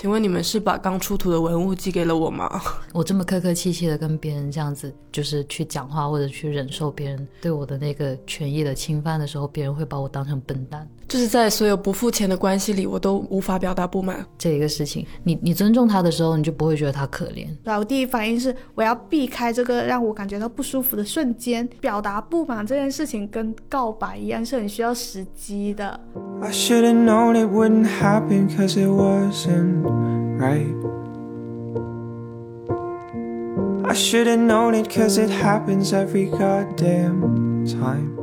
请问你们是把刚出土的文物寄给了我吗？我这么客客气气的跟别人这样子，就是去讲话或者去忍受别人对我的那个权益的侵犯的时候，别人会把我当成笨蛋。就是在所有不付钱的关系里，我都无法表达不满。这一个事情，你你尊重他的时候，你就不会觉得他可怜。对我第一反应是我要避开这个让我感觉到不舒服的瞬间。表达不满这件事情跟告白一样，是很需要时机的。I right? I should've known it cause it happens every goddamn time.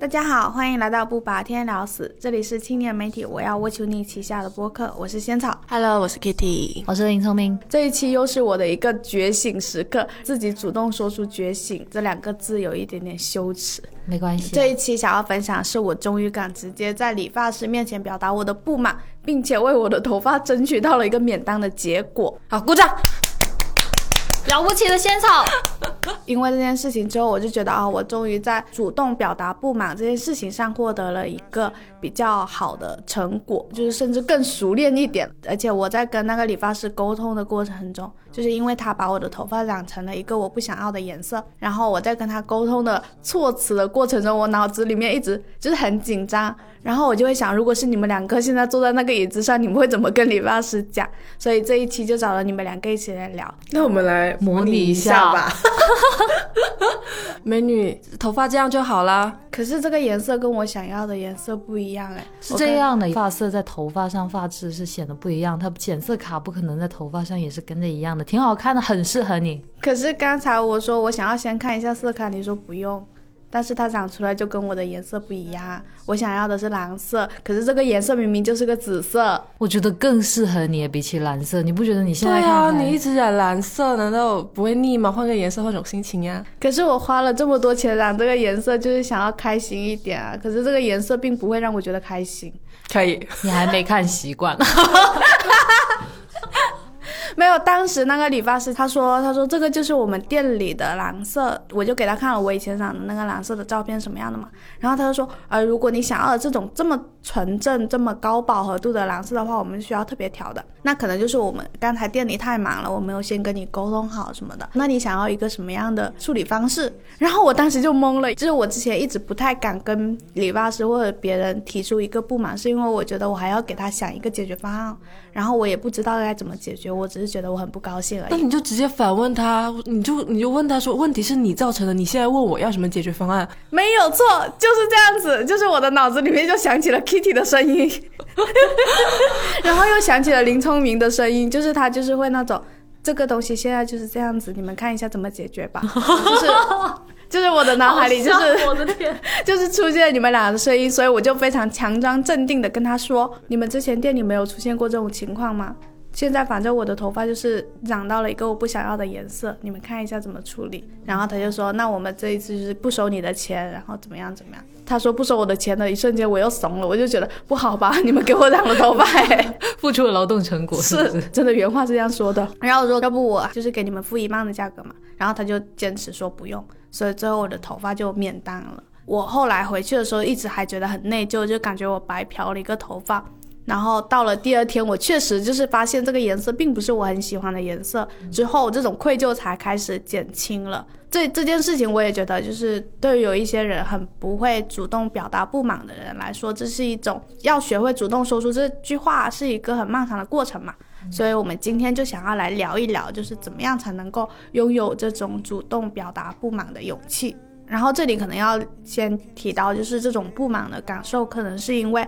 大家好，欢迎来到不把天聊死，这里是青年媒体我要我求你旗下的播客，我是仙草，Hello，我是 Kitty，我是林聪明。这一期又是我的一个觉醒时刻，自己主动说出“觉醒”这两个字，有一点点羞耻，没关系。这一期想要分享，是我终于敢直接在理发师面前表达我的不满，并且为我的头发争取到了一个免单的结果。好，鼓掌。了不起的仙草，因为这件事情之后，我就觉得啊，我终于在主动表达不满这件事情上获得了一个比较好的成果，就是甚至更熟练一点。而且我在跟那个理发师沟通的过程中，就是因为他把我的头发染成了一个我不想要的颜色，然后我在跟他沟通的措辞的过程中，我脑子里面一直就是很紧张。然后我就会想，如果是你们两个现在坐在那个椅子上，你们会怎么跟理发师讲？所以这一期就找了你们两个一起来聊。那我们来模拟一下吧。美女，头发这样就好啦。可是这个颜色跟我想要的颜色不一样哎。是这样的，发色在头发上发质是显得不一样，它浅色卡不可能在头发上也是跟着一样的，挺好看的，很适合你。可是刚才我说我想要先看一下色卡，你说不用。但是它长出来就跟我的颜色不一样，我想要的是蓝色，可是这个颜色明明就是个紫色，我觉得更适合你，比起蓝色，你不觉得你现在？对啊，你一直染蓝色，难道不会腻吗？换个颜色，换种心情呀。可是我花了这么多钱染这个颜色，就是想要开心一点啊。可是这个颜色并不会让我觉得开心。可以，你还没看习惯。没有，当时那个理发师他说，他说这个就是我们店里的蓝色，我就给他看了我以前染的那个蓝色的照片什么样的嘛。然后他就说，呃，如果你想要这种这么纯正、这么高饱和度的蓝色的话，我们需要特别调的。那可能就是我们刚才店里太忙了，我没有先跟你沟通好什么的。那你想要一个什么样的处理方式？然后我当时就懵了，就是我之前一直不太敢跟理发师或者别人提出一个不满，是因为我觉得我还要给他想一个解决方案，然后我也不知道该怎么解决，我只是觉得我很不高兴而已。那你就直接反问他，你就你就问他说，问题是你造成的，你现在问我要什么解决方案？没有错，就是这样子，就是我的脑子里面就响起了 Kitty 的声音，然后又想起了林聪。聪明的声音，就是他，就是会那种，这个东西现在就是这样子，你们看一下怎么解决吧。就是，就是我的脑海里就是，我的天，就是出现你们俩的声音，所以我就非常强装镇定的跟他说，你们之前店里没有出现过这种情况吗？现在反正我的头发就是染到了一个我不想要的颜色，你们看一下怎么处理。然后他就说，那我们这一次就是不收你的钱，然后怎么样怎么样。他说不收我的钱的一瞬间，我又怂了，我就觉得不好吧，你们给我染了头发，付出了劳动成果，是真的原话是这样说的。然后我说要不我就是给你们付一半的价格嘛，然后他就坚持说不用，所以最后我的头发就免单了。我后来回去的时候一直还觉得很内疚，就感觉我白嫖了一个头发。然后到了第二天，我确实就是发现这个颜色并不是我很喜欢的颜色，之后这种愧疚才开始减轻了。这这件事情我也觉得，就是对于有一些人很不会主动表达不满的人来说，这是一种要学会主动说出这句话是一个很漫长的过程嘛。所以我们今天就想要来聊一聊，就是怎么样才能够拥有这种主动表达不满的勇气。然后这里可能要先提到，就是这种不满的感受，可能是因为。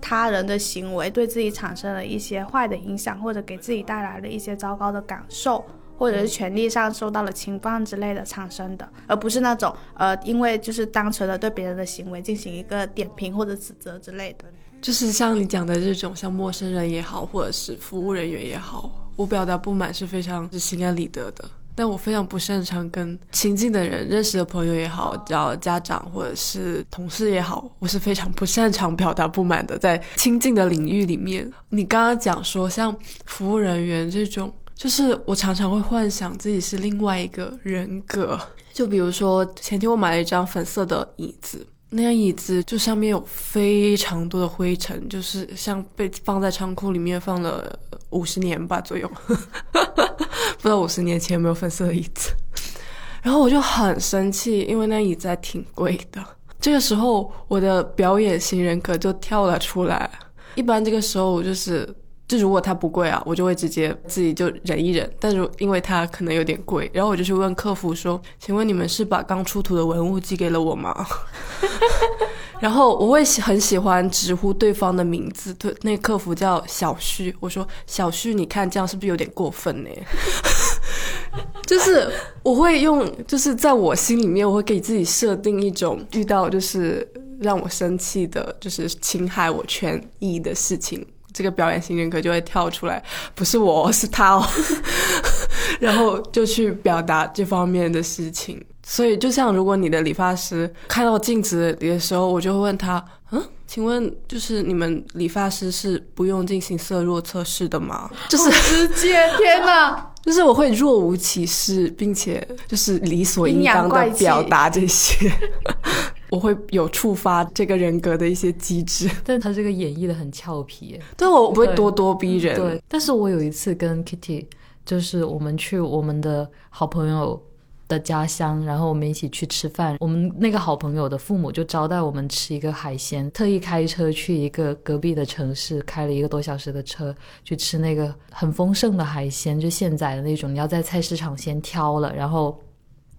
他人的行为对自己产生了一些坏的影响，或者给自己带来了一些糟糕的感受，或者是权利上受到了侵犯之类的产生的，而不是那种呃，因为就是单纯的对别人的行为进行一个点评或者指责之类的。就是像你讲的这种，像陌生人也好，或者是服务人员也好，我表达不满是非常是心安理得的。但我非常不擅长跟亲近的人、认识的朋友也好，叫家长或者是同事也好，我是非常不擅长表达不满的。在亲近的领域里面，你刚刚讲说像服务人员这种，就是我常常会幻想自己是另外一个人格。就比如说前天我买了一张粉色的椅子，那张椅子就上面有非常多的灰尘，就是像被放在仓库里面放了五十年吧左右，不知道五十年前有没有粉色的椅子。然后我就很生气，因为那椅子还挺贵的。这个时候，我的表演型人格就跳了出来。一般这个时候，我就是，就如果它不贵啊，我就会直接自己就忍一忍。但是因为它可能有点贵，然后我就去问客服说：“请问你们是把刚出土的文物寄给了我吗？” 然后我会很喜欢直呼对方的名字，对，那客服叫小旭。我说：“小旭，你看这样是不是有点过分呢？” 就是我会用，就是在我心里面，我会给自己设定一种遇到就是让我生气的，就是侵害我权益的事情，这个表演型人格就会跳出来，不是我 是他哦，然后就去表达这方面的事情。所以就像如果你的理发师看到镜子里的时候，我就会问他，嗯，请问就是你们理发师是不用进行色弱测试的吗？就是直接，天哪！就是我会若无其事，并且就是理所应当的表达这些，我会有触发这个人格的一些机制。但他这个演绎的很俏皮，对我不会咄咄逼人。对，但是我有一次跟 Kitty，就是我们去我们的好朋友。的家乡，然后我们一起去吃饭。我们那个好朋友的父母就招待我们吃一个海鲜，特意开车去一个隔壁的城市，开了一个多小时的车去吃那个很丰盛的海鲜，就现宰的那种。你要在菜市场先挑了，然后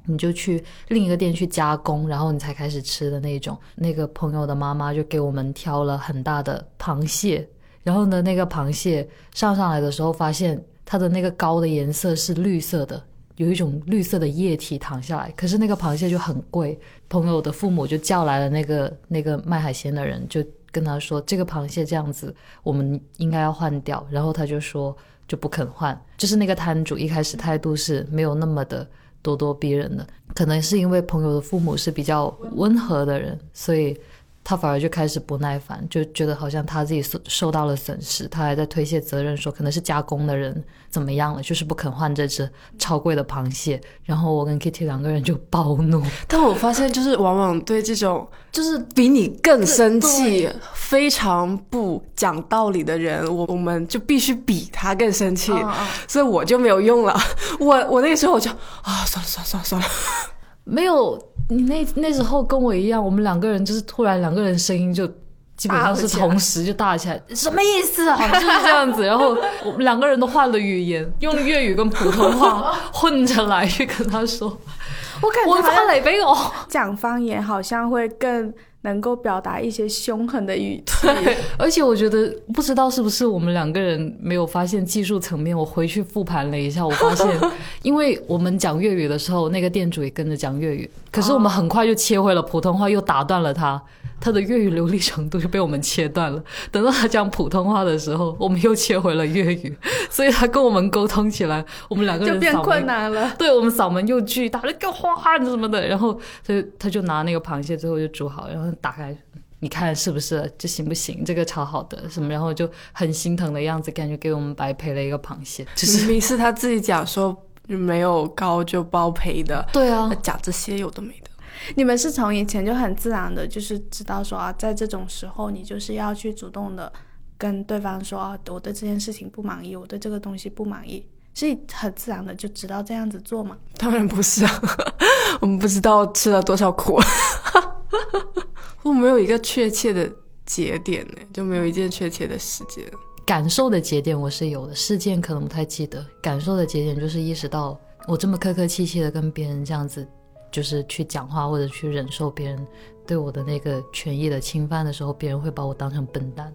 你就去另一个店去加工，然后你才开始吃的那种。那个朋友的妈妈就给我们挑了很大的螃蟹，然后呢，那个螃蟹上上来的时候，发现它的那个膏的颜色是绿色的。有一种绿色的液体淌下来，可是那个螃蟹就很贵。朋友的父母就叫来了那个那个卖海鲜的人，就跟他说：“这个螃蟹这样子，我们应该要换掉。”然后他就说就不肯换。就是那个摊主一开始态度是没有那么的咄咄逼人的，可能是因为朋友的父母是比较温和的人，所以。他反而就开始不耐烦，就觉得好像他自己受受到了损失，他还在推卸责任，说可能是加工的人怎么样了，就是不肯换这只超贵的螃蟹。然后我跟 Kitty 两个人就暴怒。但我发现，就是往往对这种 就是比你更生气、非常不讲道理的人，我我们就必须比他更生气，所以我就没有用了。我我那个时候我就啊，算了算了算了算了。没有，你那那时候跟我一样，我们两个人就是突然两个人声音就基本上是同时就大起来，什么意思啊？就是这样子，然后我们两个人都换了语言，用粤语跟普通话混着来去跟他说，我感觉我发雷俾我讲方言好像会更。能够表达一些凶狠的语气，而且我觉得不知道是不是我们两个人没有发现技术层面。我回去复盘了一下，我发现，因为我们讲粤语的时候，那个店主也跟着讲粤语，可是我们很快就切回了普通话，又打断了他。他的粤语流利程度就被我们切断了。等到他讲普通话的时候，我们又切回了粤语，所以他跟我们沟通起来，我们两个人就变困难了。对我们嗓门又巨大，了个花什么的。然后他他就拿那个螃蟹，最后就煮好，然后打开，你看是不是这行不行？这个超好的什么？然后就很心疼的样子，感觉给我们白赔了一个螃蟹。明明是他自己讲说没有高就包赔的，对啊，讲这些有的没的。你们是从以前就很自然的，就是知道说啊，在这种时候，你就是要去主动的跟对方说啊，我对这件事情不满意，我对这个东西不满意，是很自然的就知道这样子做嘛？当然不是啊，我们不知道吃了多少苦，我没有一个确切的节点呢，就没有一件确切的时间。感受的节点我是有的，事件可能不太记得。感受的节点就是意识到我这么客客气气的跟别人这样子。就是去讲话或者去忍受别人对我的那个权益的侵犯的时候，别人会把我当成笨蛋。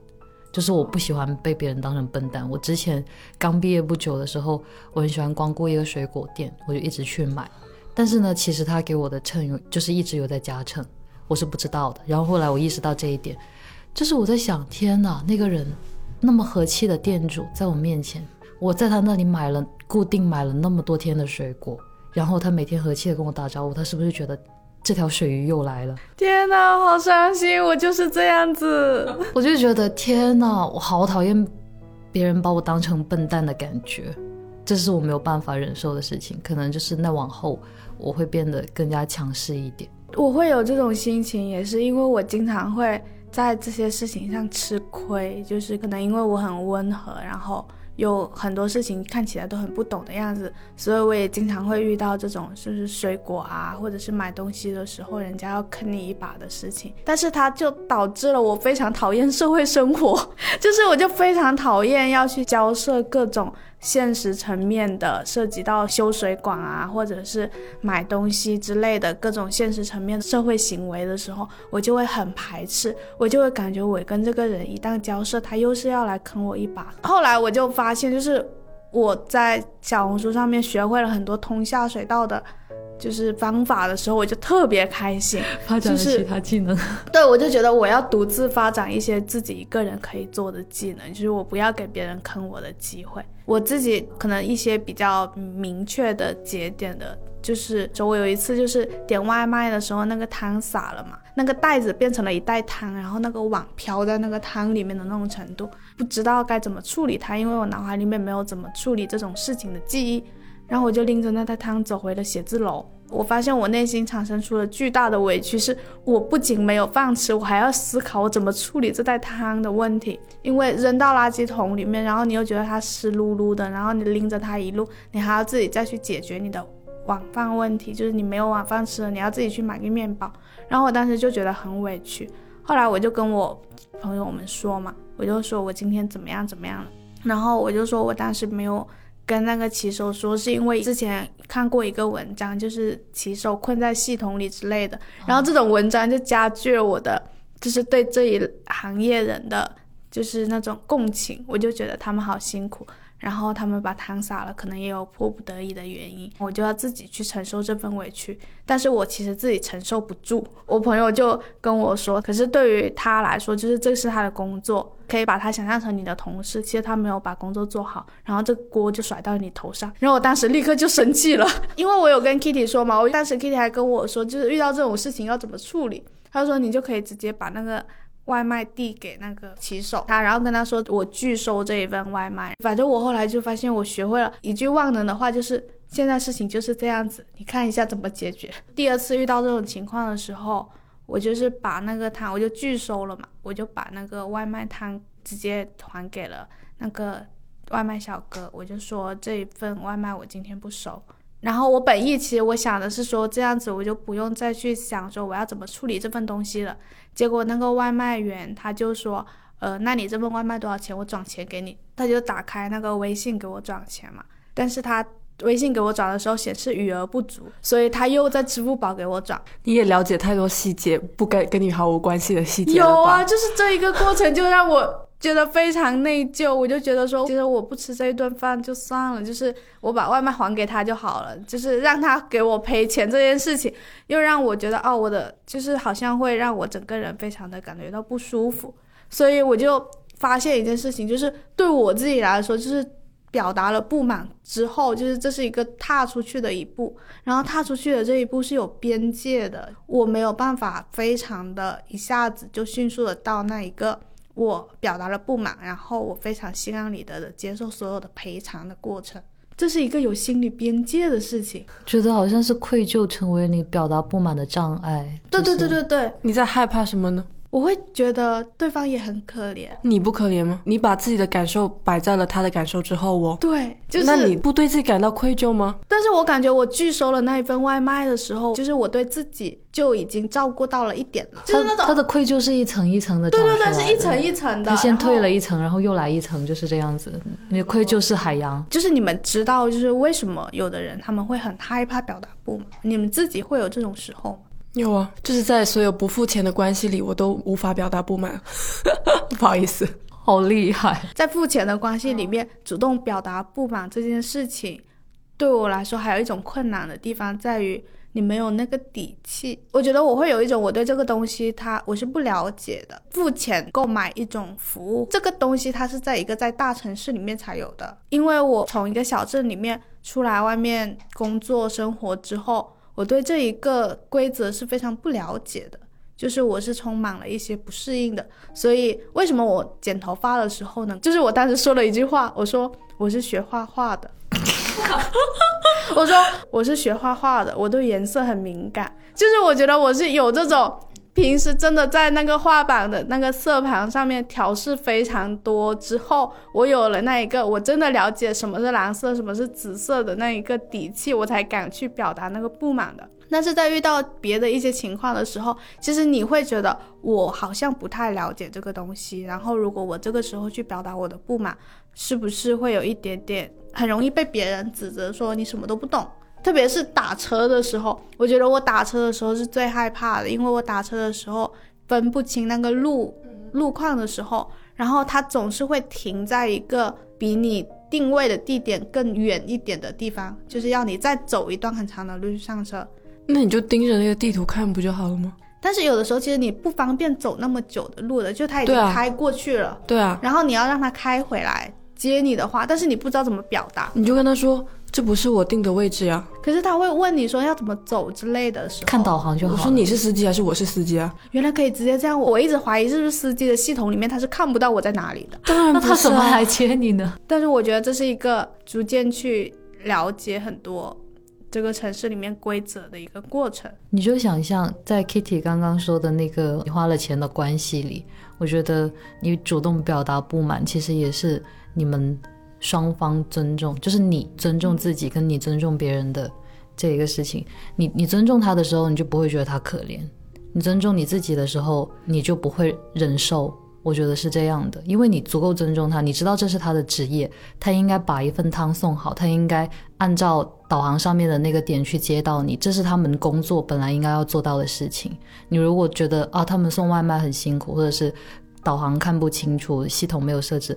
就是我不喜欢被别人当成笨蛋。我之前刚毕业不久的时候，我很喜欢光顾一个水果店，我就一直去买。但是呢，其实他给我的秤有就是一直有在加秤，我是不知道的。然后后来我意识到这一点，就是我在想，天哪，那个人那么和气的店主在我面前，我在他那里买了固定买了那么多天的水果。然后他每天和气的跟我打招呼，他是不是觉得这条水鱼又来了？天哪，好伤心！我就是这样子，我就觉得天哪，我好讨厌别人把我当成笨蛋的感觉，这是我没有办法忍受的事情。可能就是那往后我会变得更加强势一点。我会有这种心情，也是因为我经常会在这些事情上吃亏，就是可能因为我很温和，然后。有很多事情看起来都很不懂的样子，所以我也经常会遇到这种就是水果啊，或者是买东西的时候，人家要坑你一把的事情。但是它就导致了我非常讨厌社会生活，就是我就非常讨厌要去交涉各种。现实层面的涉及到修水管啊，或者是买东西之类的各种现实层面的社会行为的时候，我就会很排斥，我就会感觉我跟这个人一旦交涉，他又是要来坑我一把。后来我就发现，就是我在小红书上面学会了很多通下水道的。就是方法的时候，我就特别开心，发展了其他技能。对，我就觉得我要独自发展一些自己一个人可以做的技能，就是我不要给别人坑我的机会。我自己可能一些比较明确的节点的，就是就我有一次就是点外卖的时候，那个汤洒了嘛，那个袋子变成了一袋汤，然后那个碗飘在那个汤里面的那种程度，不知道该怎么处理它，因为我脑海里面没有怎么处理这种事情的记忆。然后我就拎着那袋汤走回了写字楼。我发现我内心产生出了巨大的委屈，是我不仅没有饭吃，我还要思考我怎么处理这袋汤的问题。因为扔到垃圾桶里面，然后你又觉得它湿漉漉的，然后你拎着它一路，你还要自己再去解决你的晚饭问题，就是你没有晚饭吃了，你要自己去买个面包。然后我当时就觉得很委屈。后来我就跟我朋友们说嘛，我就说我今天怎么样怎么样了，然后我就说我当时没有。跟那个骑手说，是因为之前看过一个文章，就是骑手困在系统里之类的，然后这种文章就加剧了我的，就是对这一行业人的，就是那种共情，我就觉得他们好辛苦。然后他们把汤洒了，可能也有迫不得已的原因，我就要自己去承受这份委屈。但是我其实自己承受不住。我朋友就跟我说，可是对于他来说，就是这是他的工作，可以把他想象成你的同事。其实他没有把工作做好，然后这锅就甩到你头上。然后我当时立刻就生气了，因为我有跟 Kitty 说嘛，我当时 Kitty 还跟我说，就是遇到这种事情要怎么处理。他说你就可以直接把那个。外卖递给那个骑手，他然后跟他说我拒收这一份外卖。反正我后来就发现我学会了一句万能的话，就是现在事情就是这样子，你看一下怎么解决。第二次遇到这种情况的时候，我就是把那个汤我就拒收了嘛，我就把那个外卖汤直接还给了那个外卖小哥，我就说这一份外卖我今天不收。然后我本意其实我想的是说这样子我就不用再去想说我要怎么处理这份东西了。结果那个外卖员他就说，呃，那你这份外卖多少钱？我转钱给你。他就打开那个微信给我转钱嘛。但是他微信给我转的时候显示余额不足，所以他又在支付宝给我转。你也了解太多细节，不该跟你毫无关系的细节有啊，就是这一个过程就让我。觉得非常内疚，我就觉得说，其实我不吃这一顿饭就算了，就是我把外卖还给他就好了，就是让他给我赔钱这件事情，又让我觉得哦，我的就是好像会让我整个人非常的感觉到不舒服，所以我就发现一件事情，就是对我自己来说，就是表达了不满之后，就是这是一个踏出去的一步，然后踏出去的这一步是有边界的，我没有办法非常的一下子就迅速的到那一个。我表达了不满，然后我非常心安理得的接受所有的赔偿的过程，这是一个有心理边界的事情。觉得好像是愧疚成为你表达不满的障碍。对对对对对，你在害怕什么呢？我会觉得对方也很可怜，你不可怜吗？你把自己的感受摆在了他的感受之后，哦对，就是那你不对自己感到愧疚吗？但是我感觉我拒收了那一份外卖的时候，就是我对自己就已经照顾到了一点了，就是那种他的愧疚是一层一层的，对对对，是一层一层的，他先退了一层，然后又来一层，就是这样子。你的愧疚是海洋，就是你们知道，就是为什么有的人他们会很害怕表达不满？你们自己会有这种时候吗？有啊，就是在所有不付钱的关系里，我都无法表达不满。不好意思，好厉害。在付钱的关系里面，主动表达不满这件事情，对我来说还有一种困难的地方在于，你没有那个底气。我觉得我会有一种我对这个东西，它我是不了解的。付钱购买一种服务，这个东西它是在一个在大城市里面才有的。因为我从一个小镇里面出来外面工作生活之后。我对这一个规则是非常不了解的，就是我是充满了一些不适应的。所以为什么我剪头发的时候呢？就是我当时说了一句话，我说我是学画画的，我说我是学画画的，我对颜色很敏感，就是我觉得我是有这种。平时真的在那个画板的那个色盘上面调试非常多之后，我有了那一个我真的了解什么是蓝色，什么是紫色的那一个底气，我才敢去表达那个不满的。但是在遇到别的一些情况的时候，其实你会觉得我好像不太了解这个东西，然后如果我这个时候去表达我的不满，是不是会有一点点很容易被别人指责说你什么都不懂？特别是打车的时候，我觉得我打车的时候是最害怕的，因为我打车的时候分不清那个路路况的时候，然后它总是会停在一个比你定位的地点更远一点的地方，就是要你再走一段很长的路去上车。那你就盯着那个地图看不就好了吗？但是有的时候其实你不方便走那么久的路的，就他已经开过去了，对啊，然后你要让他开回来接你的话，但是你不知道怎么表达，你就跟他说。这不是我定的位置呀，可是他会问你说要怎么走之类的时候，看导航就好。我说你是司机还是我是司机啊？原来可以直接这样，我一直怀疑是不是司机的系统里面他是看不到我在哪里的。当然，那他怎么来接你呢？但是我觉得这是一个逐渐去了解很多这个城市里面规则的一个过程。你就想象在 Kitty 刚刚说的那个你花了钱的关系里，我觉得你主动表达不满，其实也是你们。双方尊重，就是你尊重自己，跟你尊重别人的这一个事情。你你尊重他的时候，你就不会觉得他可怜；你尊重你自己的时候，你就不会忍受。我觉得是这样的，因为你足够尊重他，你知道这是他的职业，他应该把一份汤送好，他应该按照导航上面的那个点去接到你，这是他们工作本来应该要做到的事情。你如果觉得啊，他们送外卖很辛苦，或者是导航看不清楚，系统没有设置。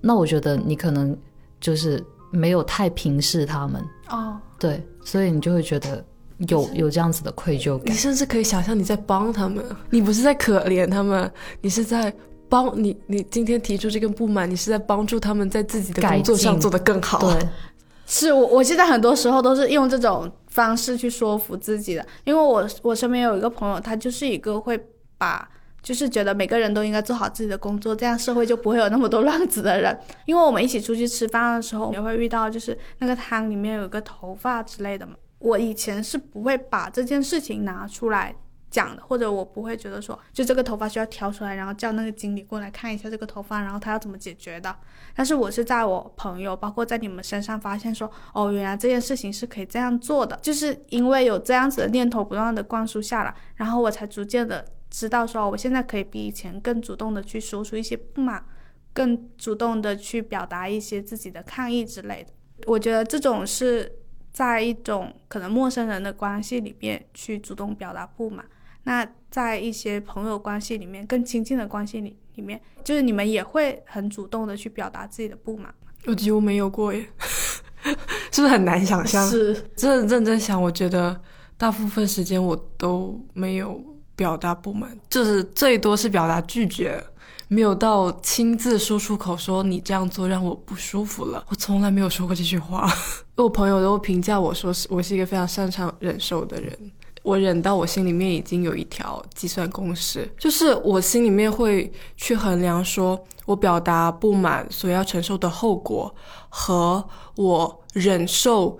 那我觉得你可能就是没有太平视他们哦，对，所以你就会觉得有有这样子的愧疚感。你甚至可以想象你在帮他们，你不是在可怜他们，你是在帮你。你今天提出这个不满，你是在帮助他们在自己的工作上做得更好。对，是我我现在很多时候都是用这种方式去说服自己的，因为我我身边有一个朋友，他就是一个会把。就是觉得每个人都应该做好自己的工作，这样社会就不会有那么多乱子的人。因为我们一起出去吃饭的时候，也会遇到，就是那个汤里面有个头发之类的嘛。我以前是不会把这件事情拿出来讲的，或者我不会觉得说，就这个头发需要挑出来，然后叫那个经理过来看一下这个头发，然后他要怎么解决的。但是我是在我朋友，包括在你们身上发现说，哦，原来这件事情是可以这样做的，就是因为有这样子的念头不断的灌输下来，然后我才逐渐的。知道说，我现在可以比以前更主动的去说出一些不满，更主动的去表达一些自己的抗议之类的。我觉得这种是在一种可能陌生人的关系里面去主动表达不满。那在一些朋友关系里面，更亲近的关系里里面，就是你们也会很主动的去表达自己的不满。我几乎没有过耶，是不是很难想象？是，真的认真想，我觉得大部分时间我都没有。表达不满，就是最多是表达拒绝，没有到亲自说出口说你这样做让我不舒服了。我从来没有说过这句话。我朋友都评价我说是我是一个非常擅长忍受的人，我忍到我心里面已经有一条计算公式，就是我心里面会去衡量说我表达不满所要承受的后果和我忍受。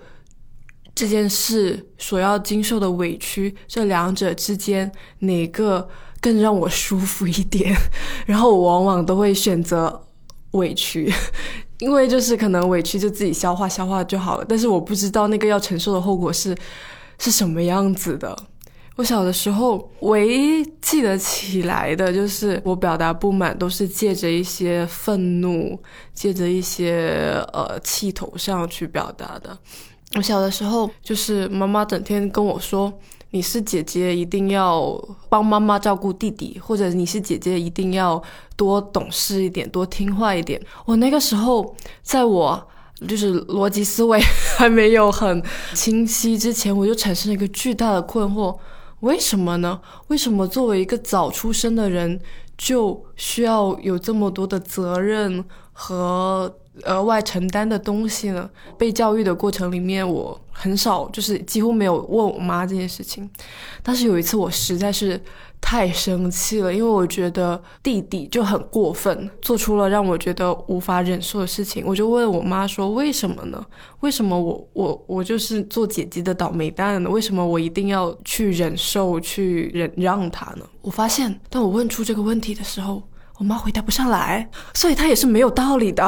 这件事所要经受的委屈，这两者之间哪个更让我舒服一点？然后我往往都会选择委屈，因为就是可能委屈就自己消化消化就好了。但是我不知道那个要承受的后果是是什么样子的。我小的时候唯一记得起来的就是我表达不满都是借着一些愤怒，借着一些呃气头上去表达的。我小的时候，就是妈妈整天跟我说：“你是姐姐，一定要帮妈妈照顾弟弟，或者你是姐姐，一定要多懂事一点，多听话一点。”我那个时候，在我就是逻辑思维 还没有很清晰之前，我就产生了一个巨大的困惑：为什么呢？为什么作为一个早出生的人，就需要有这么多的责任和额外承担的东西呢？被教育的过程里面，我很少，就是几乎没有问我妈这件事情。但是有一次，我实在是太生气了，因为我觉得弟弟就很过分，做出了让我觉得无法忍受的事情。我就问我妈说：“为什么呢？为什么我我我就是做姐姐的倒霉蛋呢？为什么我一定要去忍受、去忍让他呢？”我发现，当我问出这个问题的时候，我妈回答不上来，所以她也是没有道理的。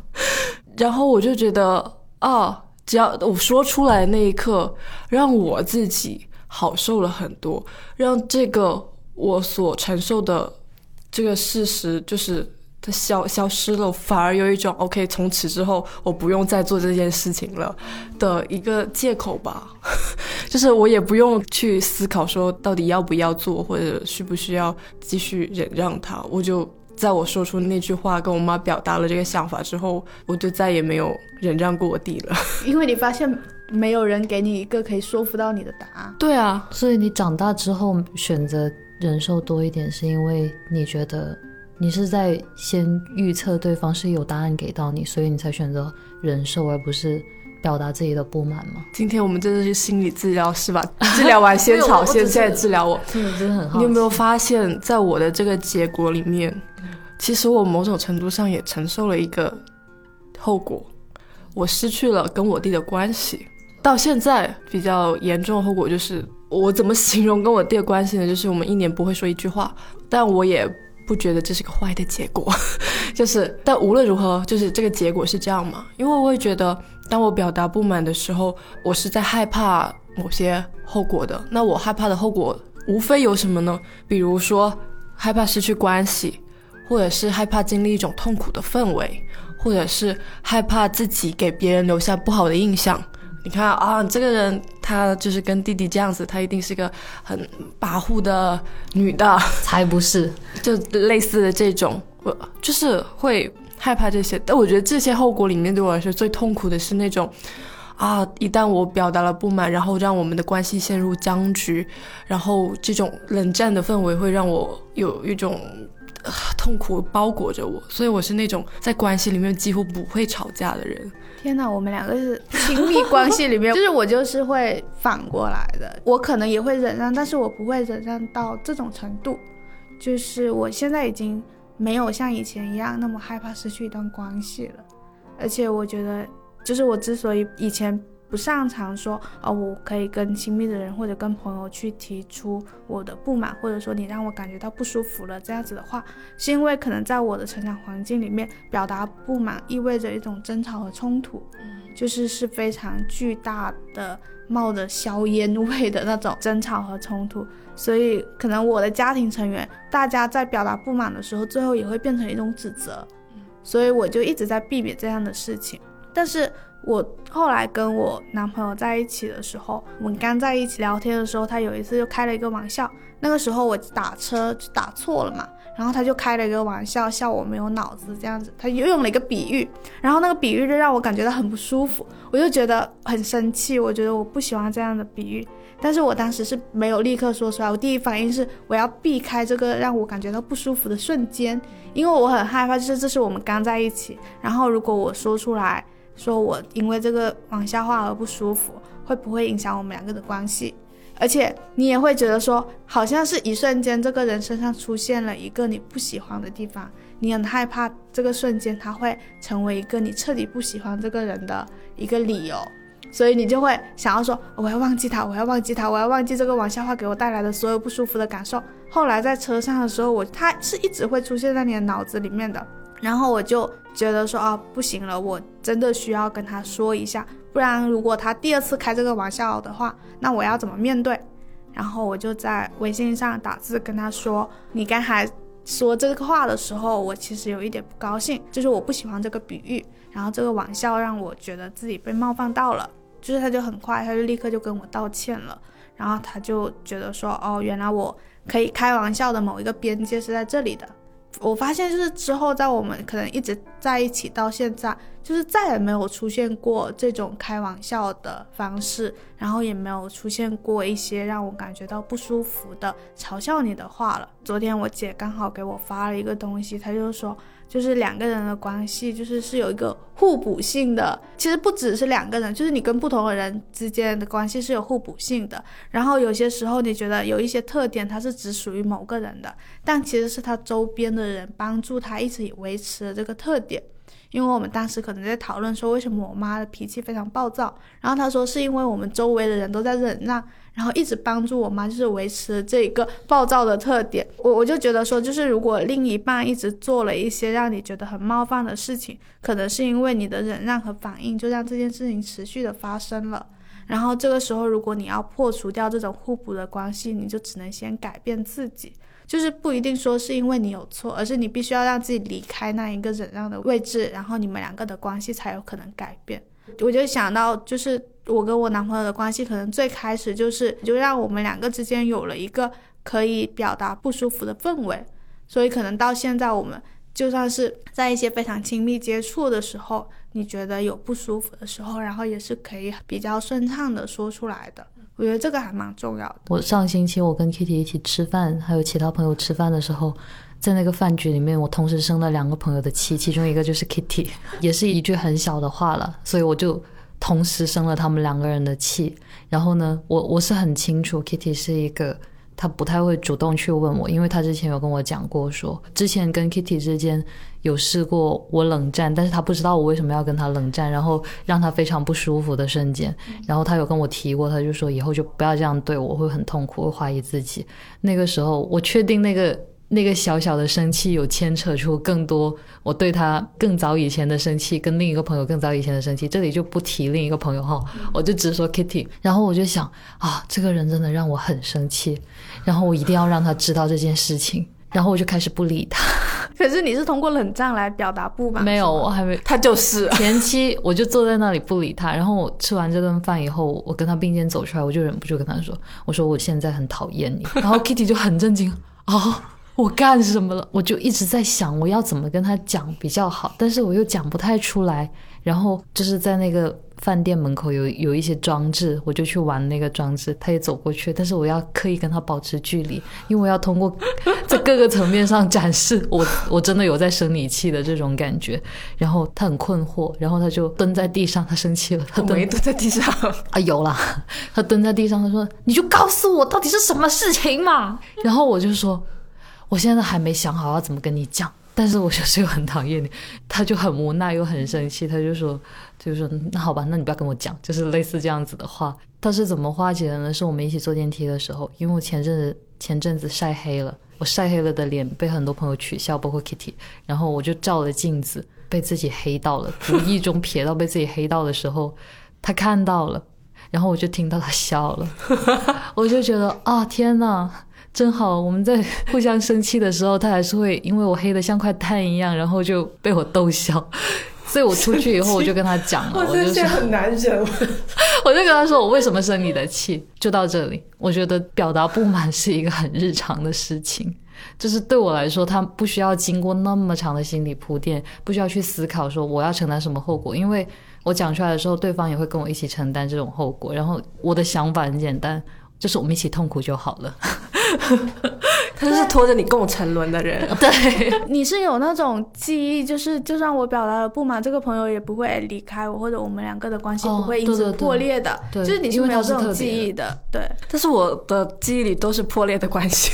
然后我就觉得，啊，只要我说出来那一刻，让我自己好受了很多，让这个我所承受的这个事实就是它消消失了，反而有一种 OK，从此之后我不用再做这件事情了的一个借口吧。就是我也不用去思考说到底要不要做，或者需不需要继续忍让他。我就在我说出那句话跟我妈表达了这个想法之后，我就再也没有忍让过我弟了。因为你发现没有人给你一个可以说服到你的答案。对啊，所以你长大之后选择忍受多一点，是因为你觉得你是在先预测对方是有答案给到你，所以你才选择忍受，而不是。表达自己的不满吗？今天我们真的是心理治疗是吧？治疗完先吵，现在治疗我。真的真的很好。你有没有发现，在我的这个结果里面，其实我某种程度上也承受了一个后果，我失去了跟我弟的关系。到现在比较严重的后果就是，我怎么形容跟我弟的关系呢？就是我们一年不会说一句话，但我也。不觉得这是个坏的结果，就是，但无论如何，就是这个结果是这样嘛？因为我会觉得，当我表达不满的时候，我是在害怕某些后果的。那我害怕的后果无非有什么呢？比如说害怕失去关系，或者是害怕经历一种痛苦的氛围，或者是害怕自己给别人留下不好的印象。你看啊，这个人他就是跟弟弟这样子，他一定是个很跋扈的女的，才不是，就类似的这种，我就是会害怕这些。但我觉得这些后果里面，对我来说最痛苦的是那种，啊，一旦我表达了不满，然后让我们的关系陷入僵局，然后这种冷战的氛围会让我有一种。痛苦包裹着我，所以我是那种在关系里面几乎不会吵架的人。天哪，我们两个是亲密关系里面，就是我就是会反过来的，我可能也会忍让，但是我不会忍让到这种程度。就是我现在已经没有像以前一样那么害怕失去一段关系了，而且我觉得，就是我之所以以前。不擅长说，哦，我可以跟亲密的人或者跟朋友去提出我的不满，或者说你让我感觉到不舒服了这样子的话，是因为可能在我的成长环境里面，表达不满意味着一种争吵和冲突，就是是非常巨大的冒着硝烟味的那种争吵和冲突，所以可能我的家庭成员大家在表达不满的时候，最后也会变成一种指责，所以我就一直在避免这样的事情，但是。我后来跟我男朋友在一起的时候，我们刚在一起聊天的时候，他有一次就开了一个玩笑。那个时候我打车打错了嘛，然后他就开了一个玩笑，笑我没有脑子这样子。他又用了一个比喻，然后那个比喻就让我感觉到很不舒服，我就觉得很生气。我觉得我不喜欢这样的比喻，但是我当时是没有立刻说出来。我第一反应是我要避开这个让我感觉到不舒服的瞬间，因为我很害怕，就是这是我们刚在一起，然后如果我说出来。说我因为这个玩笑话而不舒服，会不会影响我们两个的关系？而且你也会觉得说，好像是一瞬间，这个人身上出现了一个你不喜欢的地方，你很害怕这个瞬间他会成为一个你彻底不喜欢这个人的一个理由，所以你就会想要说，我要忘记他，我要忘记他，我要忘记这个玩笑话给我带来的所有不舒服的感受。后来在车上的时候，我他是一直会出现在你的脑子里面的。然后我就觉得说啊，不行了，我真的需要跟他说一下，不然如果他第二次开这个玩笑的话，那我要怎么面对？然后我就在微信上打字跟他说，你刚才说这个话的时候，我其实有一点不高兴，就是我不喜欢这个比喻，然后这个玩笑让我觉得自己被冒犯到了，就是他就很快，他就立刻就跟我道歉了，然后他就觉得说，哦，原来我可以开玩笑的某一个边界是在这里的。我发现，就是之后在我们可能一直在一起到现在，就是再也没有出现过这种开玩笑的方式，然后也没有出现过一些让我感觉到不舒服的嘲笑你的话了。昨天我姐刚好给我发了一个东西，她就说：“就是两个人的关系，就是是有一个互补性的。其实不只是两个人，就是你跟不同的人之间的关系是有互补性的。然后有些时候你觉得有一些特点它是只属于某个人的，但其实是他周边的人帮助他一起维持了这个特点。因为我们当时可能在讨论说，为什么我妈的脾气非常暴躁，然后她说是因为我们周围的人都在忍让，然后一直帮助我妈，就是维持这一个暴躁的特点。我我就觉得说，就是如果另一半一直做了一些让你觉得很冒犯的事情，可能是因为你的忍让和反应，就让这件事情持续的发生了。然后这个时候，如果你要破除掉这种互补的关系，你就只能先改变自己。就是不一定说是因为你有错，而是你必须要让自己离开那一个忍让的位置，然后你们两个的关系才有可能改变。我就想到，就是我跟我男朋友的关系，可能最开始就是就让我们两个之间有了一个可以表达不舒服的氛围，所以可能到现在我们就算是在一些非常亲密接触的时候，你觉得有不舒服的时候，然后也是可以比较顺畅的说出来的。我觉得这个还蛮重要的。我上星期我跟 Kitty 一起吃饭，还有其他朋友吃饭的时候，在那个饭局里面，我同时生了两个朋友的气，其中一个就是 Kitty，也是一句很小的话了，所以我就同时生了他们两个人的气。然后呢，我我是很清楚 Kitty 是一个。他不太会主动去问我，因为他之前有跟我讲过，说之前跟 Kitty 之间有试过我冷战，但是他不知道我为什么要跟他冷战，然后让他非常不舒服的瞬间，然后他有跟我提过，他就说以后就不要这样对我，会很痛苦，会怀疑自己。那个时候我确定那个。那个小小的生气有牵扯出更多我对他更早以前的生气，跟另一个朋友更早以前的生气，这里就不提另一个朋友哈，我就只说 Kitty。然后我就想啊，这个人真的让我很生气，然后我一定要让他知道这件事情，然后我就开始不理他。可是你是通过冷战来表达不满？没有，我还没，他就是前期我就坐在那里不理他，然后我吃完这顿饭以后，我跟他并肩走出来，我就忍不住跟他说，我说我现在很讨厌你，然后 Kitty 就很震惊啊。我干什么了？我就一直在想我要怎么跟他讲比较好，但是我又讲不太出来。然后就是在那个饭店门口有有一些装置，我就去玩那个装置。他也走过去，但是我要刻意跟他保持距离，因为我要通过 在各个层面上展示我我真的有在生你气的这种感觉。然后他很困惑，然后他就蹲在地上，他生气了。他没蹲在地上 啊，有了，他蹲在地上，他说：“你就告诉我到底是什么事情嘛。”然后我就说。我现在还没想好要怎么跟你讲，但是我就是又很讨厌你，他就很无奈又很生气，他就说，就说那好吧，那你不要跟我讲，就是类似这样子的话。他是怎么化解的呢？是我们一起坐电梯的时候，因为我前阵子前阵子晒黑了，我晒黑了的脸被很多朋友取笑，包括 Kitty，然后我就照了镜子，被自己黑到了，无意中瞥到被自己黑到的时候，他看到了，然后我就听到他笑了，我就觉得啊天呐！真好，我们在互相生气的时候，他还是会因为我黑的像块炭一样，然后就被我逗笑。所以我出去以后，我就跟他讲了，我就说很难忍，我就跟他说我为什么生你的气，就到这里。我觉得表达不满是一个很日常的事情，就是对我来说，他不需要经过那么长的心理铺垫，不需要去思考说我要承担什么后果，因为我讲出来的时候，对方也会跟我一起承担这种后果。然后我的想法很简单，就是我们一起痛苦就好了。他就是拖着你共沉沦的人，对，你是有那种记忆，就是就算我表达了不满，这个朋友也不会离开我，或者我们两个的关系不会因此破裂的，就是你是没有这种记忆的，对。但是我的记忆里都是破裂的关系，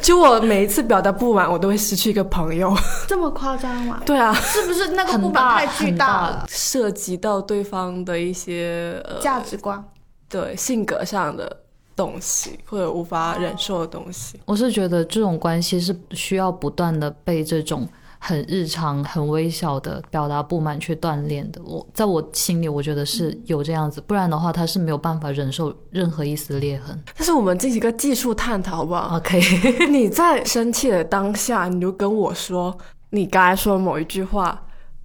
就我每一次表达不满，我都会失去一个朋友，这么夸张吗？对啊，是不是那个不满太巨大了，涉及到对方的一些呃价值观，对性格上的。东西或者无法忍受的东西，我是觉得这种关系是需要不断的被这种很日常、很微小的表达不满去锻炼的。我在我心里，我觉得是有这样子，不然的话，他是没有办法忍受任何一丝裂痕。但是我们进行一个技术探讨，好不好？OK，你在生气的当下，你就跟我说，你刚才说某一句话。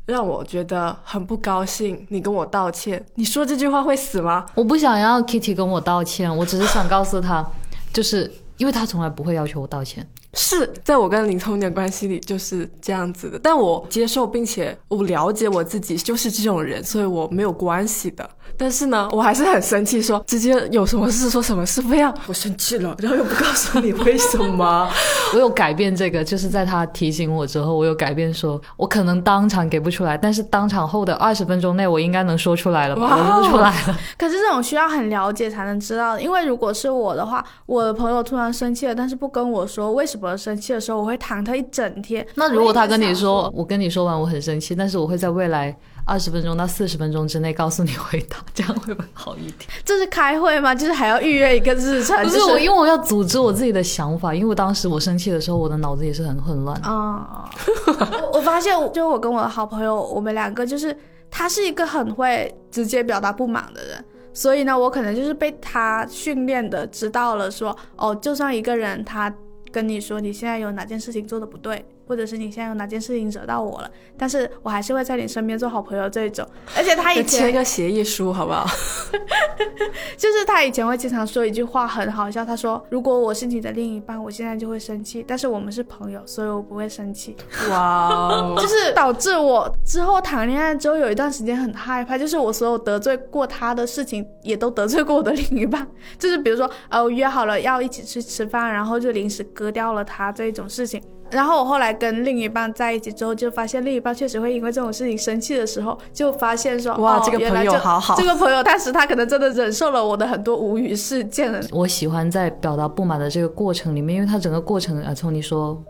让我觉得很不高兴，你跟我道歉。你说这句话会死吗？我不想要 Kitty 跟我道歉，我只是想告诉他，就是因为他从来不会要求我道歉。是在我跟林聪的关系里就是这样子的，但我接受并且我了解我自己就是这种人，所以我没有关系的。但是呢，我还是很生气，说直接有什么事说什么事，非要我生气了，然后又不告诉你为什么。我有改变这个，就是在他提醒我之后，我有改变说，我可能当场给不出来，但是当场后的二十分钟内，我应该能说出来了吧？说出来了。可是这种需要很了解才能知道的，因为如果是我的话，我的朋友突然生气了，但是不跟我说为什么生气的时候，我会忐忑一整天。那如果他跟你我说，我跟你说完我很生气，但是我会在未来二十分钟到四十分钟之内告诉你回答，这样会不会好一点？这是开会吗？就是还要预约一个日程？不就是我，因为我要组织我自己的想法，因为我当时我生气的时候，我的脑子也是很混乱。啊、我 我发现，就我跟我的好朋友，我们两个就是他是一个很会直接表达不满的人，所以呢，我可能就是被他训练的，知道了说，哦，就算一个人他跟你说你现在有哪件事情做的不对，或者是你现在有哪件事情惹到我了，但是我还是会在你身边做好朋友这一种。而且他以前签个协议书好不好？就是他以前会经常说一句话很好笑，他说：“如果我是你的另一半，我现在就会生气，但是我们是朋友，所以我不会生气。”哇哦，就是导致我之后谈恋爱之后有一段时间很害怕，就是我所有得罪过他的事情，也都得罪过我的另一半。就是比如说，呃，我约好了要一起去吃饭，然后就临时割掉了他这一种事情。然后我后来跟另一半在一起之后，就发现另一半确实会因为这种事情生气的时候，就发现说，哦哇这个朋友好好这个朋友，但是他可能真的忍受了我的很多无语事件。我喜欢在表达不满的这个过程里面，因为他整个过程啊，从你说。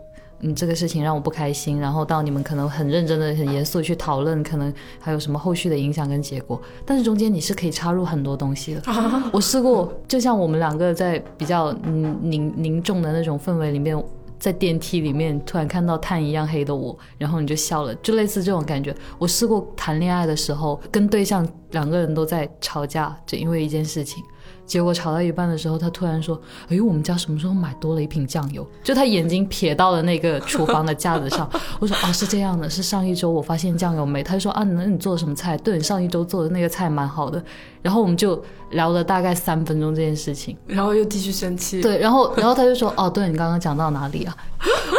嗯，这个事情让我不开心，然后到你们可能很认真的、很严肃去讨论，可能还有什么后续的影响跟结果，但是中间你是可以插入很多东西的。我试过，就像我们两个在比较嗯凝凝重的那种氛围里面，在电梯里面突然看到炭一样黑的我，然后你就笑了，就类似这种感觉。我试过谈恋爱的时候，跟对象两个人都在吵架，就因为一件事情。结果炒到一半的时候，他突然说：“哎，我们家什么时候买多了一瓶酱油？”就他眼睛瞥到了那个厨房的架子上。我说：“哦，是这样的，是上一周我发现酱油没。”他就说：“啊，那你做的什么菜？对，你上一周做的那个菜蛮好的。”然后我们就聊了大概三分钟这件事情。然后又继续生气。对，然后然后他就说：“哦，对你刚刚讲到哪里啊？”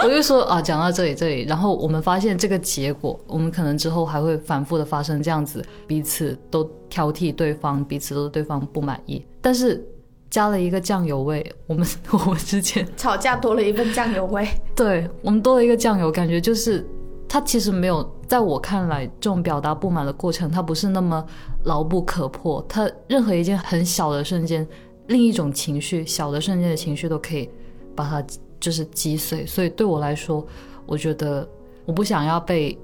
我就说：“啊，讲到这里这里。”然后我们发现这个结果，我们可能之后还会反复的发生这样子，彼此都挑剔对方，彼此都对对方不满意，但是。加了一个酱油味，我们 我们之间吵架多了一份酱油味。对我们多了一个酱油，感觉就是它其实没有，在我看来，这种表达不满的过程，它不是那么牢不可破。它任何一件很小的瞬间，另一种情绪，小的瞬间的情绪都可以把它就是击碎。所以对我来说，我觉得我不想要被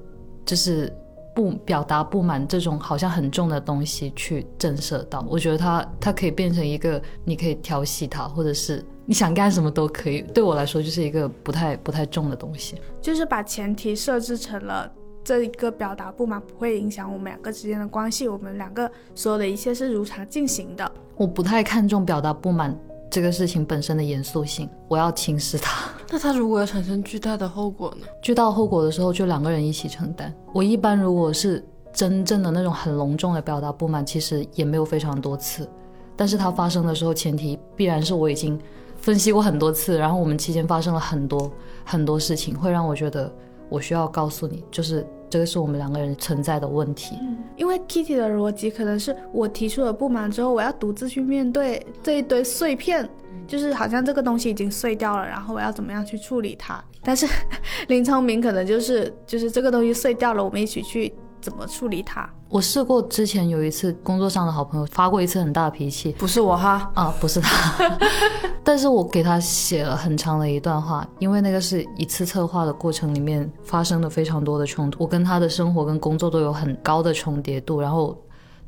就是不表达不满这种好像很重的东西去震慑到。我觉得它它可以变成一个你可以调戏它，或者是你想干什么都可以。对我来说，就是一个不太不太重的东西。就是把前提设置成了这一个表达不满不会影响我们两个之间的关系，我们两个所有的一切是如常进行的。我不太看重表达不满这个事情本身的严肃性，我要轻视它。那它如果要产生巨大的后果呢？巨大后果的时候，就两个人一起承担。我一般如果是真正的那种很隆重的表达不满，其实也没有非常多次，但是它发生的时候，前提必然是我已经分析过很多次，然后我们期间发生了很多很多事情，会让我觉得我需要告诉你，就是这个是我们两个人存在的问题。因为 Kitty 的逻辑可能是我提出了不满之后，我要独自去面对这一堆碎片，就是好像这个东西已经碎掉了，然后我要怎么样去处理它。但是 林聪明可能就是就是这个东西碎掉了，我们一起去怎么处理它。我试过之前有一次工作上的好朋友发过一次很大的脾气，不是我哈，啊，不是他，但是我给他写了很长的一段话，因为那个是一次策划的过程里面发生了非常多的冲突，我跟他的生活跟工作都有很高的重叠度，然后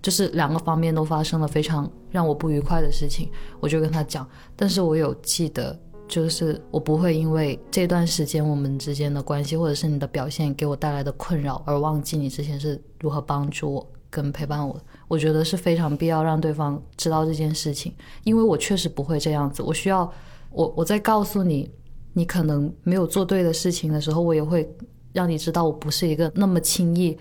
就是两个方面都发生了非常让我不愉快的事情，我就跟他讲，但是我有记得。就是我不会因为这段时间我们之间的关系，或者是你的表现给我带来的困扰而忘记你之前是如何帮助我跟陪伴我。我觉得是非常必要让对方知道这件事情，因为我确实不会这样子。我需要我我在告诉你，你可能没有做对的事情的时候，我也会让你知道我不是一个那么轻易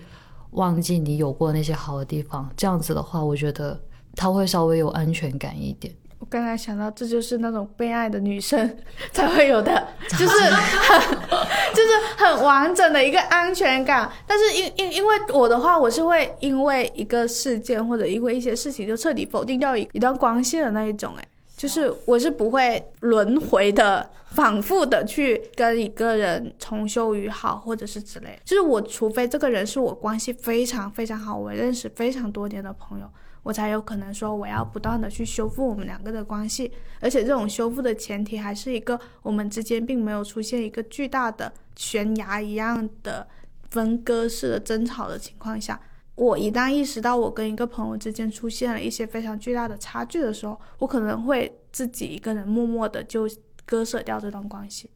忘记你有过那些好的地方。这样子的话，我觉得他会稍微有安全感一点。我刚才想到，这就是那种被爱的女生 才会有的，就是很 就是很完整的一个安全感。但是因因因为我的话，我是会因为一个事件或者因为一些事情就彻底否定掉一一段关系的那一种。哎，就是我是不会轮回的，反复的去跟一个人重修于好，或者是之类。就是我除非这个人是我关系非常非常好，我认识非常多年的朋友。我才有可能说我要不断的去修复我们两个的关系，而且这种修复的前提还是一个我们之间并没有出现一个巨大的悬崖一样的分割式的争吵的情况下，我一旦意识到我跟一个朋友之间出现了一些非常巨大的差距的时候，我可能会自己一个人默默的就割舍掉这段关系。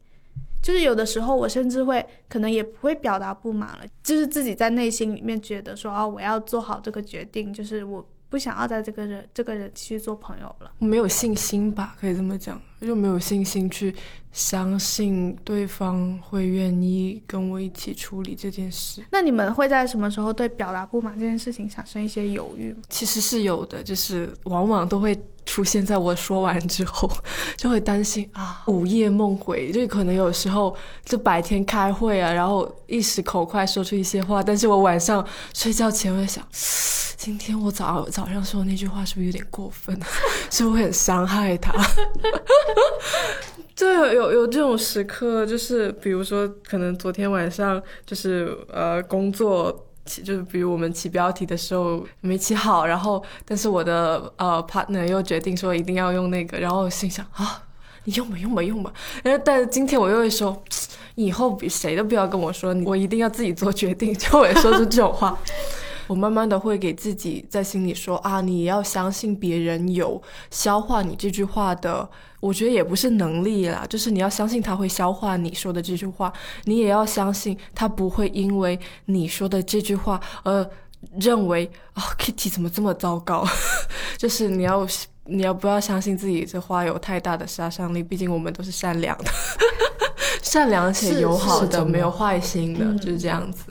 就是有的时候我甚至会可能也不会表达不满了，就是自己在内心里面觉得说啊，我要做好这个决定，就是我。不想要在这个人这个人继续做朋友了，没有信心吧，可以这么讲，就没有信心去相信对方会愿意跟我一起处理这件事。那你们会在什么时候对表达不满这件事情产生一些犹豫吗？其实是有的，就是往往都会。出现在我说完之后，就会担心啊，午夜梦回，就可能有时候就白天开会啊，然后一时口快说出一些话，但是我晚上睡觉前会想，今天我早早上说的那句话是不是有点过分？是不是会很伤害他？就有有这种时刻，就是比如说，可能昨天晚上就是呃工作。就是比如我们起标题的时候没起好，然后但是我的呃 partner 又决定说一定要用那个，然后心想啊，你用吧用吧用吧。然后但是今天我又会说，以后比谁都不要跟我说，我一定要自己做决定，就会说出这种话。我慢慢的会给自己在心里说啊，你要相信别人有消化你这句话的，我觉得也不是能力啦，就是你要相信他会消化你说的这句话，你也要相信他不会因为你说的这句话而认为啊，Kitty 怎么这么糟糕，就是你要你要不要相信自己这话有太大的杀伤力？毕竟我们都是善良的，善良且友好的，没有坏心的，就是这样子。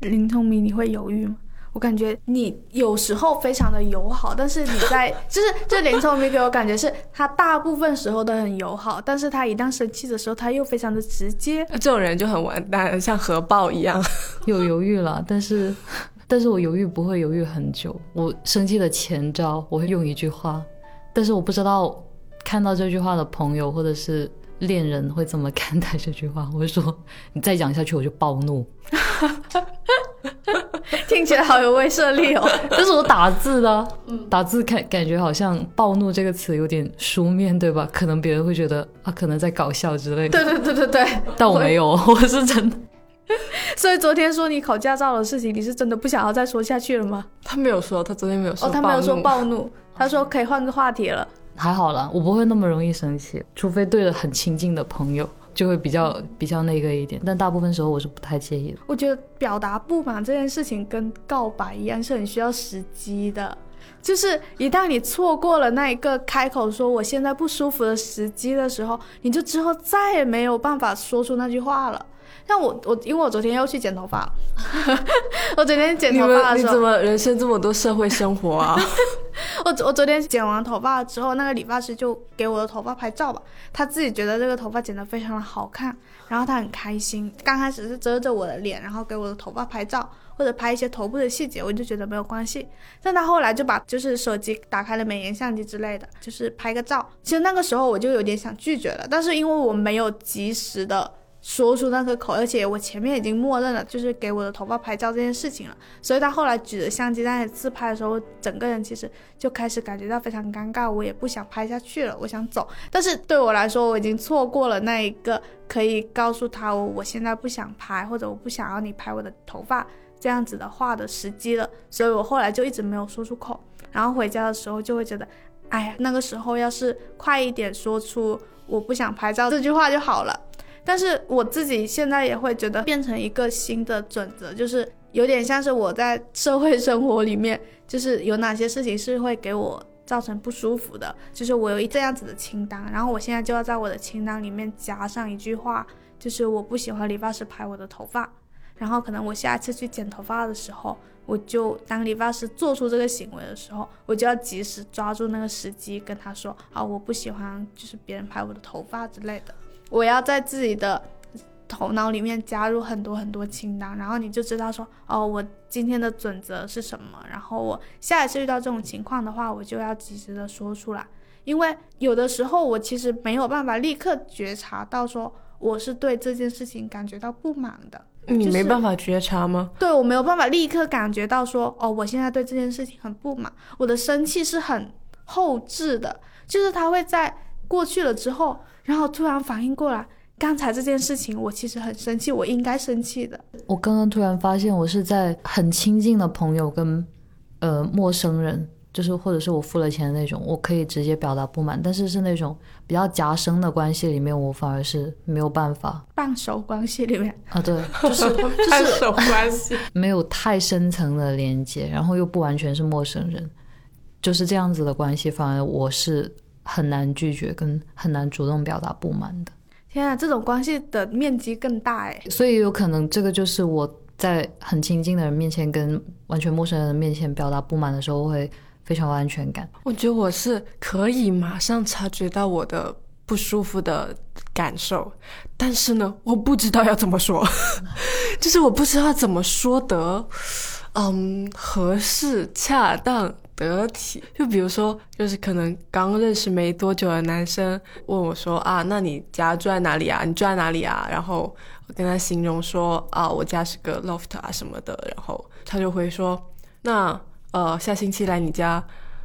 林通明，你会犹豫吗？我感觉你有时候非常的友好，但是你在就是这林聪明给我感觉是他大部分时候都很友好，但是他一旦生气的时候，他又非常的直接。这种人就很完蛋，像核爆一样。有犹豫了，但是，但是我犹豫不会犹豫很久。我生气的前招，我会用一句话，但是我不知道看到这句话的朋友或者是恋人会怎么看待这句话。我会说，你再讲下去我就暴怒。听起来好有威慑力哦！这是我打字的，打字感感觉好像“暴怒”这个词有点书面对吧？可能别人会觉得啊，可能在搞笑之类的。对对对对对，但我没有，我 是真的。所以昨天说你考驾照的事情，你是真的不想要再说下去了吗？他没有说，他昨天没有说。哦，他没有说暴怒，他说可以换个话题了。还好了，我不会那么容易生气，除非对着很亲近的朋友。就会比较比较那个一点，但大部分时候我是不太介意的。我觉得表达不满这件事情跟告白一样，是很需要时机的。就是一旦你错过了那一个开口说我现在不舒服的。时机的。时候，你就之后再也没有办法说出那句话了。像我我因为我昨天又去剪头发，我昨天剪头发的时候，你怎么人生这么多社会生活啊？我我昨天剪完头发之后，那个理发师就给我的头发拍照吧，他自己觉得这个头发剪得非常的好看，然后他很开心。刚开始是遮着我的脸，然后给我的头发拍照或者拍一些头部的细节，我就觉得没有关系。但他后来就把就是手机打开了美颜相机之类的，就是拍个照。其实那个时候我就有点想拒绝了，但是因为我没有及时的。说出那个口，而且我前面已经默认了，就是给我的头发拍照这件事情了，所以他后来举着相机在那里自拍的时候，整个人其实就开始感觉到非常尴尬，我也不想拍下去了，我想走。但是对我来说，我已经错过了那一个可以告诉他我我现在不想拍，或者我不想要你拍我的头发这样子的话的时机了，所以我后来就一直没有说出口。然后回家的时候就会觉得，哎呀，那个时候要是快一点说出我不想拍照这句话就好了。但是我自己现在也会觉得变成一个新的准则，就是有点像是我在社会生活里面，就是有哪些事情是会给我造成不舒服的，就是我有一这样子的清单，然后我现在就要在我的清单里面加上一句话，就是我不喜欢理发师拍我的头发。然后可能我下一次去剪头发的时候，我就当理发师做出这个行为的时候，我就要及时抓住那个时机跟他说，啊，我不喜欢就是别人拍我的头发之类的，我要在自己的。头脑里面加入很多很多清单，然后你就知道说，哦，我今天的准则是什么，然后我下一次遇到这种情况的话，我就要及时的说出来，因为有的时候我其实没有办法立刻觉察到说我是对这件事情感觉到不满的，你没办法觉察吗？对我没有办法立刻感觉到说，哦，我现在对这件事情很不满，我的生气是很后置的，就是他会在过去了之后，然后突然反应过来。刚才这件事情，我其实很生气，我应该生气的。我刚刚突然发现，我是在很亲近的朋友跟呃陌生人，就是或者是我付了钱的那种，我可以直接表达不满。但是是那种比较夹生的关系里面，我反而是没有办法。半熟关系里面啊，对，就是半熟关系，没有太深层的连接，然后又不完全是陌生人，就是这样子的关系，反而我是很难拒绝跟很难主动表达不满的。天啊，这种关系的面积更大哎，所以有可能这个就是我在很亲近的人面前跟完全陌生人面前表达不满的时候会非常有安全感。我觉得我是可以马上察觉到我的不舒服的感受，但是呢，我不知道要怎么说，就是我不知道怎么说得，嗯，合适、恰当。得体，就比如说，就是可能刚认识没多久的男生问我说啊，那你家住在哪里啊？你住在哪里啊？然后我跟他形容说啊，我家是个 loft 啊什么的，然后他就会说，那呃下星期来你家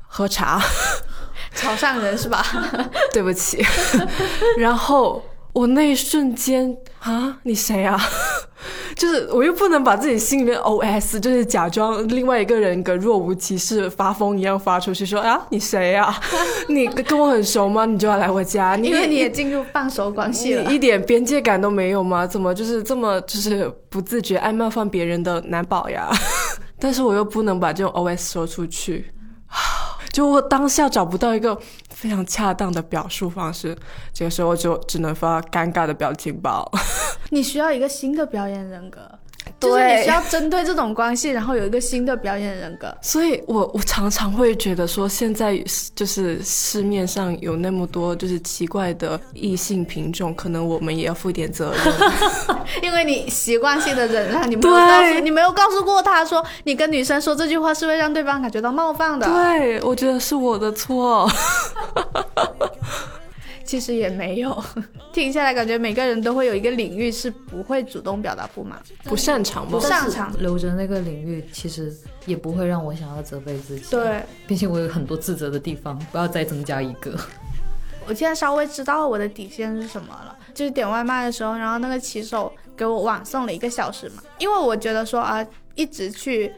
喝茶，潮汕人是吧？对不起，然后。我那一瞬间啊，你谁啊？就是我又不能把自己心里面 OS，就是假装另外一个人格若无其事发疯一样发出去，说啊，你谁啊？你跟我很熟吗？你就要来我家？你因为你也进入半熟关系了，一点边界感都没有吗？怎么就是这么就是不自觉爱冒犯别人的男宝呀？但是我又不能把这种 OS 说出去。就我当下找不到一个非常恰当的表述方式，这个时候就只能发尴尬的表情包。你需要一个新的表演人格。就是你需要针对这种关系，然后有一个新的表演人格。所以我我常常会觉得说，现在就是市面上有那么多就是奇怪的异性品种，可能我们也要负一点责任。因为你习惯性的忍让，你没有告诉你没有告诉过他说，你跟女生说这句话是会让对方感觉到冒犯的。对，我觉得是我的错。其实也没有，听下来感觉每个人都会有一个领域是不会主动表达不满、不擅长、不擅长留着那个领域，其实也不会让我想要责备自己。对，并且我有很多自责的地方，不要再增加一个。我现在稍微知道我的底线是什么了，就是点外卖的时候，然后那个骑手给我晚送了一个小时嘛，因为我觉得说啊，一直去。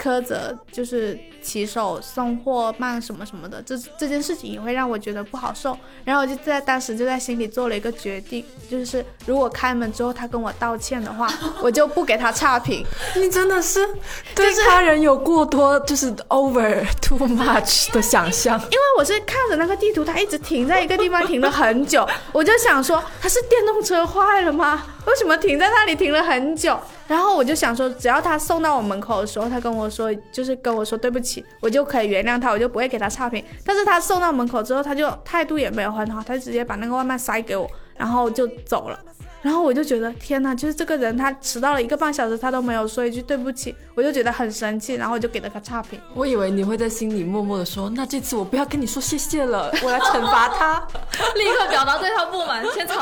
苛责就是骑手送货慢什么什么的，这这件事情也会让我觉得不好受。然后我就在当时就在心里做了一个决定，就是如果开门之后他跟我道歉的话，我就不给他差评。你真的是对他人有过多就是 over too much 的想象。因为我是看着那个地图，他一直停在一个地方停了很久，我就想说他是电动车坏了吗？为什么停在那里停了很久？然后我就想说，只要他送到我门口的时候，他跟我说，就是跟我说对不起，我就可以原谅他，我就不会给他差评。但是他送到门口之后，他就态度也没有很好，他就直接把那个外卖塞给我，然后就走了。然后我就觉得天哪，就是这个人他迟到了一个半小时，他都没有说一句对不起，我就觉得很生气，然后我就给了他差评。我以为你会在心里默默的说，那这次我不要跟你说谢谢了，我来惩罚他，立刻表达对他不满，先走。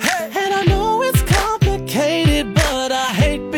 Hey. And I know it's complicated, but I hate